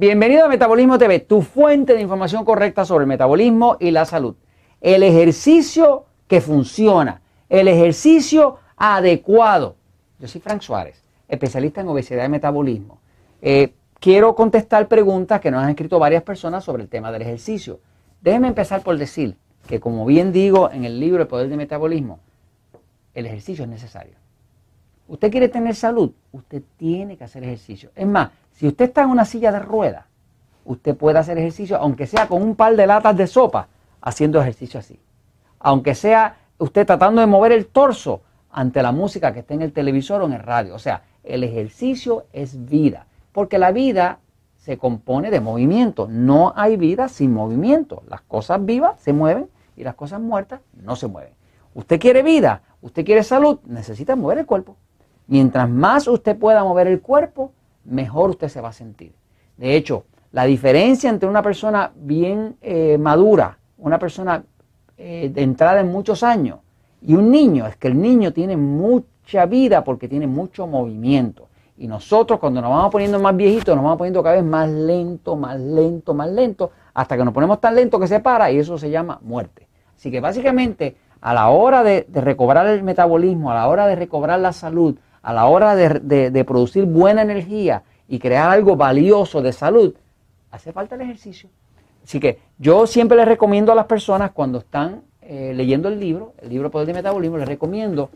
Bienvenido a Metabolismo TV, tu fuente de información correcta sobre el metabolismo y la salud. El ejercicio que funciona, el ejercicio adecuado. Yo soy Frank Suárez, especialista en obesidad y metabolismo. Eh, quiero contestar preguntas que nos han escrito varias personas sobre el tema del ejercicio. Déjenme empezar por decir que, como bien digo en el libro El Poder del Metabolismo, el ejercicio es necesario. Usted quiere tener salud, usted tiene que hacer ejercicio. Es más, si usted está en una silla de ruedas, usted puede hacer ejercicio, aunque sea con un par de latas de sopa, haciendo ejercicio así. Aunque sea usted tratando de mover el torso ante la música que está en el televisor o en el radio. O sea, el ejercicio es vida, porque la vida se compone de movimiento. No hay vida sin movimiento. Las cosas vivas se mueven y las cosas muertas no se mueven. Usted quiere vida, usted quiere salud, necesita mover el cuerpo. Mientras más usted pueda mover el cuerpo, mejor usted se va a sentir. De hecho, la diferencia entre una persona bien eh, madura, una persona eh, de entrada en muchos años, y un niño es que el niño tiene mucha vida porque tiene mucho movimiento. Y nosotros cuando nos vamos poniendo más viejitos, nos vamos poniendo cada vez más lento, más lento, más lento, hasta que nos ponemos tan lento que se para y eso se llama muerte. Así que básicamente a la hora de recobrar el metabolismo, a la hora de recobrar la salud, a la hora de, producir buena energía y crear algo valioso de salud, hace falta el ejercicio. Así que yo siempre les recomiendo a las personas cuando están eh, leyendo el libro, el libro Poder de Metabolismo, les recomiendo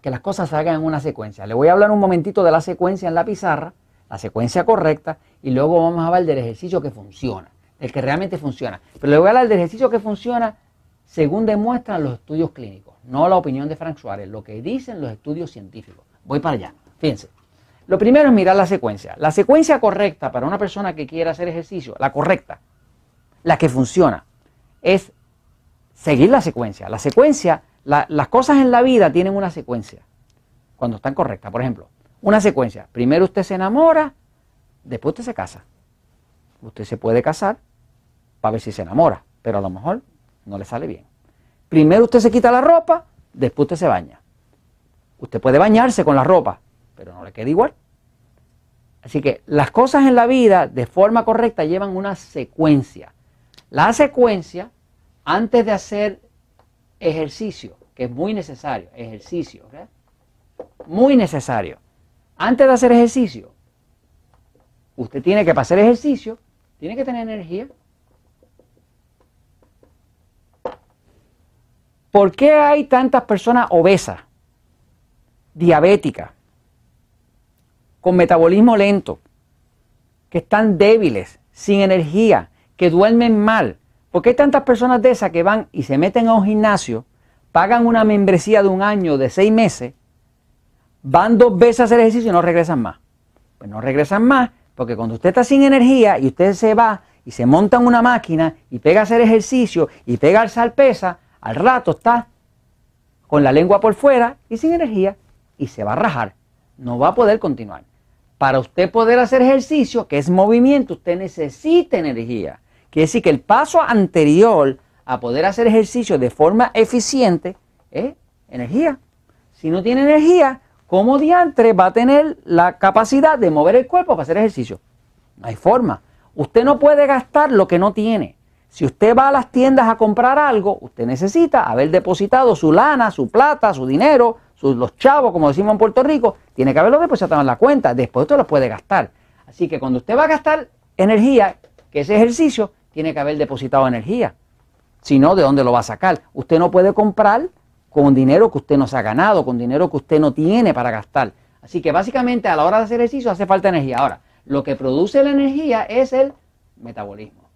que las cosas se hagan en una secuencia. Le voy a hablar un momentito de la secuencia en la pizarra, la secuencia correcta, y luego vamos a hablar del ejercicio que funciona, el que realmente funciona. Pero le voy a hablar del ejercicio que funciona según demuestran los estudios clínicos no la opinión de Frank Suárez, lo que dicen los estudios científicos. Voy para allá. Fíjense. Lo primero es mirar la secuencia. La secuencia correcta para una persona que quiera hacer ejercicio, la correcta, la que funciona, es seguir la secuencia. La secuencia, las cosas en la vida tienen una secuencia cuando están correctas. Por ejemplo, una secuencia. Primero usted se enamora, después usted se casa. Usted se puede casar para ver si se enamora, pero a lo mejor no le sale bien. Primero usted se quita la ropa, después usted se baña. Usted puede bañarse con la ropa, pero no le queda igual. Así que las cosas en la vida de forma correcta llevan una secuencia. La secuencia, antes de hacer ejercicio, que es muy necesario, ejercicio, muy necesario. Antes de hacer ejercicio, usted tiene que pasar ejercicio, tiene que tener energía. ¿Por qué hay tantas personas obesas, diabéticas, con metabolismo lento, que están débiles, sin energía, que duermen mal? ¿Por qué hay tantas personas de esas que van y se meten a un gimnasio, pagan una membresía de un año, de seis meses, van dos veces a hacer ejercicio y no regresan más? Pues no regresan más porque cuando usted está sin energía y usted se va y se monta en una máquina y pega a hacer ejercicio y pega a alzar pesa, al rato está con la lengua por fuera y sin energía y se va a rajar. No va a poder continuar. Para usted poder hacer ejercicio, que es movimiento, usted necesita energía. Quiere decir que el paso anterior a poder hacer ejercicio de forma eficiente es energía. Si no tiene energía, ¿cómo diantre va a tener la capacidad de mover el cuerpo para hacer ejercicio? No hay forma. Usted no puede gastar lo que no tiene. Si usted va a las tiendas a comprar algo, usted necesita haber depositado su lana, su plata, su dinero, los chavos, como decimos en Puerto Rico, tiene que haberlo depositado en la cuenta. Después usted lo puede gastar. Así que cuando usted va a gastar energía, que ese ejercicio, tiene que haber depositado energía. Si no, ¿de dónde lo va a sacar? Usted no puede comprar con dinero que usted no se ha ganado, con dinero que usted no tiene para gastar. Así que básicamente a la hora de hacer ejercicio hace falta energía. Ahora, lo que produce la energía es el metabolismo.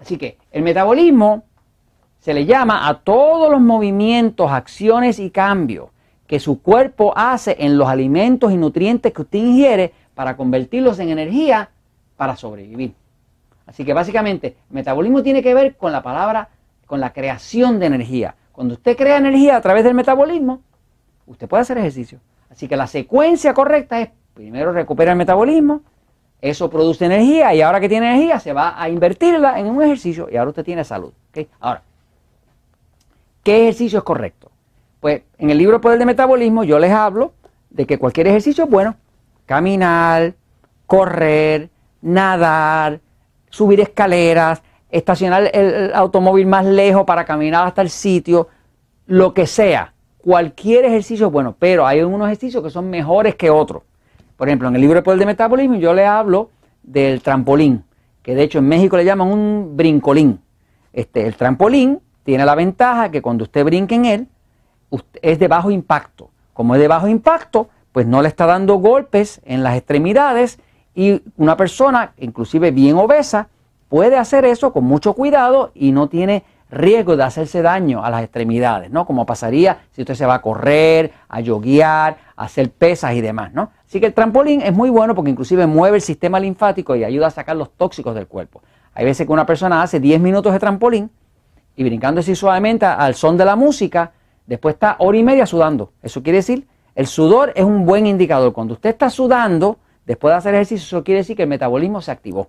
Así que el metabolismo se le llama a todos los movimientos, acciones y cambios que su cuerpo hace en los alimentos y nutrientes que usted ingiere para convertirlos en energía para sobrevivir. Así que básicamente, metabolismo tiene que ver con la palabra, con la creación de energía. Cuando usted crea energía a través del metabolismo, usted puede hacer ejercicio. Así que la secuencia correcta es primero recupera el metabolismo, eso produce energía y ahora que tiene energía se va a invertirla en un ejercicio y ahora usted tiene salud. Ahora, ¿qué ejercicio es correcto? Pues en el libro Poder de Metabolismo yo les hablo de que cualquier ejercicio es bueno. caminar, correr, nadar, subir escaleras, estacionar el, automóvil más lejos para caminar hasta el sitio, lo que sea. Cualquier ejercicio es bueno, pero hay unos ejercicios que son mejores que otros. Por ejemplo, en el libro de Poder de Metabolismo yo le hablo del trampolín, que de hecho en México le llaman un brincolín. Este, el trampolín tiene la ventaja que cuando usted brinque en él, es de bajo impacto. Como es de bajo impacto, pues no le está dando golpes en las extremidades y una persona, inclusive bien obesa, puede hacer eso con mucho cuidado y no tiene riesgo de hacerse daño a las extremidades, ¿no? Como pasaría si usted se va a correr, a yoguear, a hacer pesas y demás, ¿no? Así que el trampolín es muy bueno porque inclusive mueve el sistema linfático y ayuda a sacar los tóxicos del cuerpo. Hay veces que una persona hace 10 minutos de trampolín y brincando así suavemente al son de la música, después está hora y media sudando. Eso quiere decir, el sudor es un buen indicador. Cuando usted está sudando, después de hacer ejercicio, eso quiere decir que el metabolismo se activó.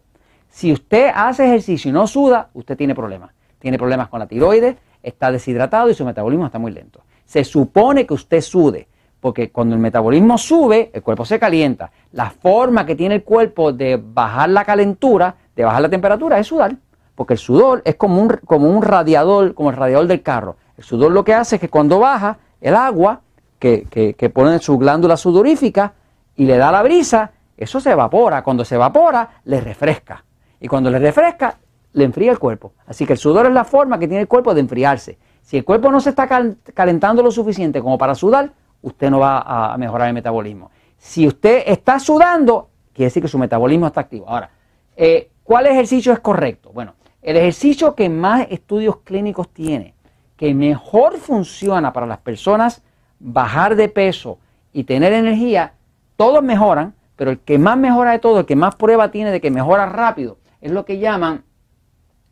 Si usted hace ejercicio y no suda, usted tiene problemas. Tiene problemas con la tiroides, está deshidratado y su metabolismo está muy lento. Se supone que usted sude, porque cuando el metabolismo sube, el cuerpo se calienta. La forma que tiene el cuerpo de bajar la calentura, de bajar la temperatura, es sudar. Porque el sudor es como un, como un radiador, como el radiador del carro. El sudor lo que hace es que cuando baja el agua, que, que, que pone su glándula sudorífica y le da la brisa, eso se evapora. Cuando se evapora, le refresca. Y cuando le refresca, le enfría el cuerpo. Así que el sudor es la forma que tiene el cuerpo de enfriarse. Si el cuerpo no se está calentando lo suficiente como para sudar, usted no va a mejorar el metabolismo. Si usted está sudando, quiere decir que su metabolismo está activo. Ahora, eh, ¿cuál ejercicio es correcto? Bueno, el ejercicio que más estudios clínicos tiene, que mejor funciona para las personas bajar de peso y tener energía, todos mejoran, pero el que más mejora de todo, el que más prueba tiene de que mejora rápido, es lo que llaman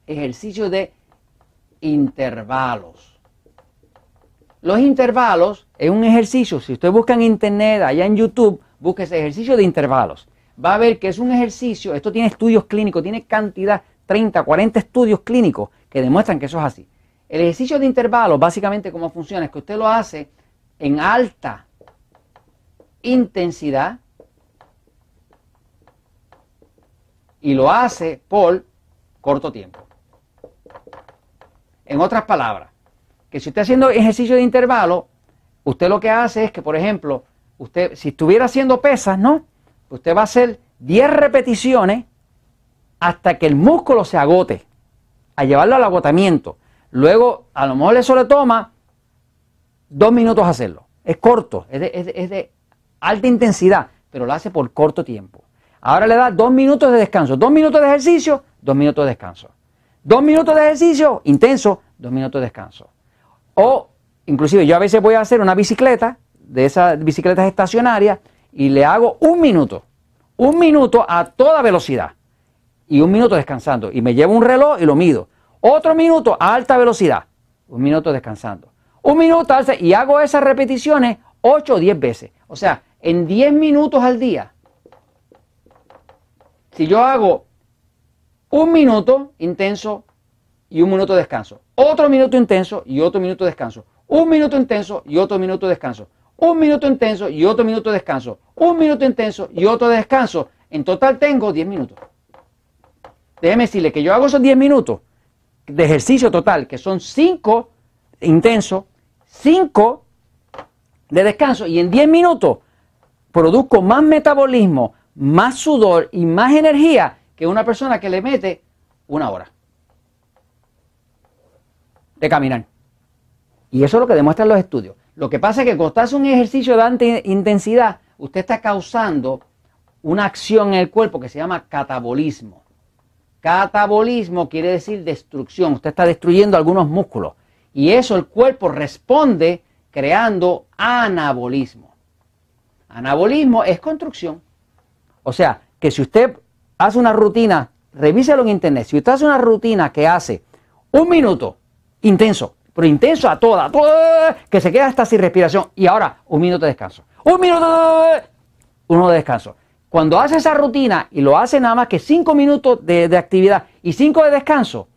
ejercicio de intervalos. Los intervalos es un ejercicio, si usted busca en internet, allá en YouTube, busque ese ejercicio de intervalos. Va a ver que es un ejercicio, esto tiene estudios clínicos, tiene cantidad, 30, 40 estudios clínicos que demuestran que eso es así. El ejercicio de intervalos, básicamente cómo funciona, es que usted lo hace en alta intensidad y lo hace por corto tiempo. En otras palabras, que si usted haciendo ejercicio de intervalo, usted lo que hace es que, por ejemplo, usted, si estuviera haciendo pesas, ¿no? Usted va a hacer 10 repeticiones hasta que el músculo se agote, a llevarlo al agotamiento. Luego, a lo mejor eso le toma dos minutos hacerlo. Es corto, es de, es de alta intensidad, pero lo hace por corto tiempo. Ahora le da dos minutos de descanso. Dos minutos de ejercicio, dos minutos de descanso. Dos minutos de ejercicio intenso, dos minutos de descanso. O inclusive yo a veces voy a hacer una bicicleta, de esas bicicletas estacionarias, y le hago un minuto. Un minuto a toda velocidad. Y un minuto descansando. Y me llevo un reloj y lo mido. Otro minuto a alta velocidad. Un minuto descansando. Un minuto alta y hago esas repeticiones 8 o 10 veces. O sea, en 10 minutos al día. Si yo hago un minuto intenso y un minuto de descanso. Otro minuto intenso y otro minuto de descanso. Un minuto intenso y otro minuto de descanso. Un minuto intenso y otro minuto de descanso. Un minuto intenso y otro de descanso. En total tengo 10 minutos. Déjeme decirle que yo hago esos 10 minutos de ejercicio total, que son 5 intensos, 5 de descanso, y en 10 minutos produzco más metabolismo, más sudor y más energía que una persona que le mete una hora de caminar. Y eso es lo que demuestran los estudios. Lo que pasa es que cuando hace un ejercicio de alta intensidad, usted está causando una acción en el cuerpo que se llama catabolismo. Catabolismo quiere decir destrucción. Usted está destruyendo algunos músculos. Y eso el cuerpo responde creando anabolismo. Anabolismo es construcción. O sea, que si usted hace una rutina, revíselo en internet. Si usted hace una rutina que hace un minuto intenso, pero intenso a toda, toda que se queda hasta sin respiración, y ahora un minuto de descanso. Un minuto, uno de descanso. Cuando hace esa rutina y lo hace nada más que cinco minutos de, actividad y cinco de descanso,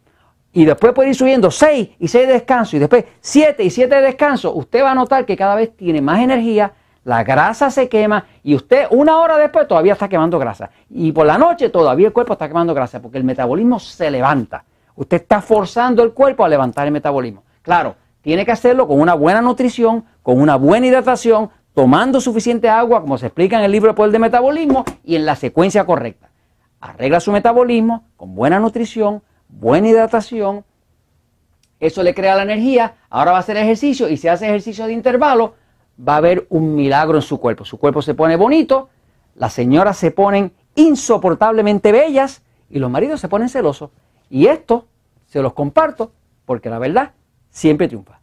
y después puede ir subiendo seis y seis de descanso, y después siete y siete de descanso, usted va a notar que cada vez tiene más energía, la grasa se quema y usted una hora después todavía está quemando grasa. Y por la noche todavía el cuerpo está quemando grasa porque el metabolismo se levanta. Usted está forzando el cuerpo a levantar el metabolismo. Claro, tiene que hacerlo con una buena nutrición, con una buena hidratación, tomando suficiente agua, como se explica en el libro Poder de Metabolismo, y en la secuencia correcta. Arregla su metabolismo con buena nutrición, buena hidratación. Eso le crea la energía. Ahora va a hacer ejercicio y si hace ejercicio de intervalo, va a haber un milagro en su cuerpo. Su cuerpo se pone bonito, las señoras se ponen insoportablemente bellas y los maridos se ponen celosos. Y esto se los comparto porque la verdad siempre triunfa.